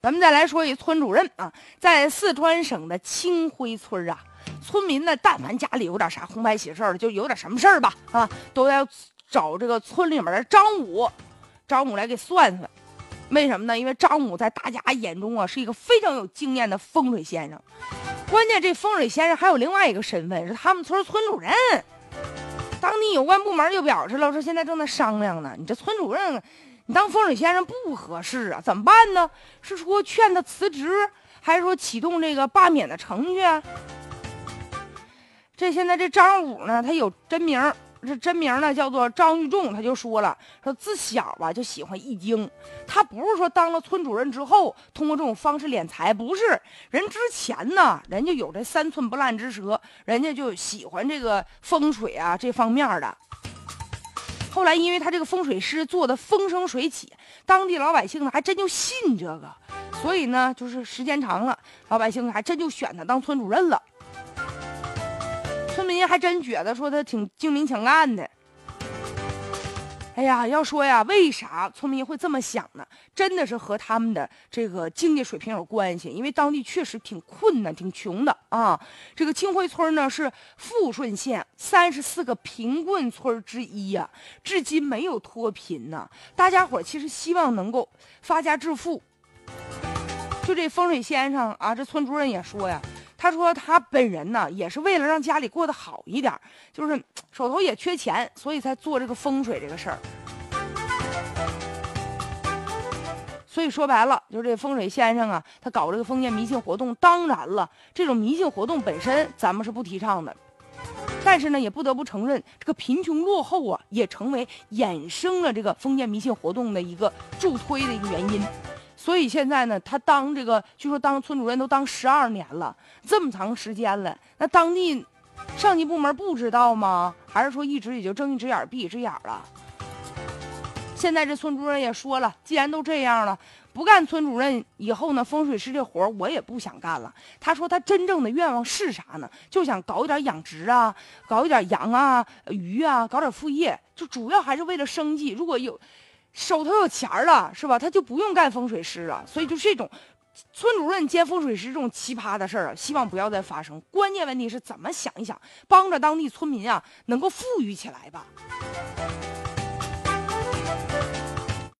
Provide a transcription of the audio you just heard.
咱们再来说一村主任啊，在四川省的清辉村啊，村民呢，但凡家里有点啥红白喜事儿，就有点什么事儿吧啊，都要找这个村里面的张武，张武来给算算。为什么呢？因为张武在大家眼中啊，是一个非常有经验的风水先生。关键这风水先生还有另外一个身份，是他们村村主任。当地有关部门就表示了，说现在正在商量呢，你这村主任。你当风水先生不合适啊，怎么办呢？是说劝他辞职，还是说启动这个罢免的程序啊？这现在这张武呢，他有真名，这真名呢叫做张玉仲，他就说了，说自小吧就喜欢易经，他不是说当了村主任之后通过这种方式敛财，不是，人之前呢，人家有这三寸不烂之舌，人家就喜欢这个风水啊这方面的。后来，因为他这个风水师做的风生水起，当地老百姓呢还真就信这个，所以呢，就是时间长了，老百姓还真就选他当村主任了。村民还真觉得说他挺精明强干的。哎呀，要说呀，为啥村民会这么想呢？真的是和他们的这个经济水平有关系。因为当地确实挺困难、挺穷的啊。这个清辉村呢是富顺县三十四个贫困村之一呀，至今没有脱贫呢。大家伙其实希望能够发家致富。就这风水先生啊，这村主任也说呀。他说他本人呢，也是为了让家里过得好一点，就是手头也缺钱，所以才做这个风水这个事儿。所以说白了，就是这风水先生啊，他搞这个封建迷信活动。当然了，这种迷信活动本身咱们是不提倡的，但是呢，也不得不承认，这个贫穷落后啊，也成为衍生了这个封建迷信活动的一个助推的一个原因。所以现在呢，他当这个，据说当村主任都当十二年了，这么长时间了，那当地上级部门不知道吗？还是说一直也就睁一只眼闭一只眼了？现在这村主任也说了，既然都这样了，不干村主任以后呢，风水师这活我也不想干了。他说他真正的愿望是啥呢？就想搞一点养殖啊，搞一点羊啊、鱼啊，搞点副业，就主要还是为了生计。如果有。手头有钱了，是吧？他就不用干风水师了。所以就这种村主任兼风水师这种奇葩的事儿啊，希望不要再发生。关键问题是怎么想一想，帮着当地村民啊，能够富裕起来吧。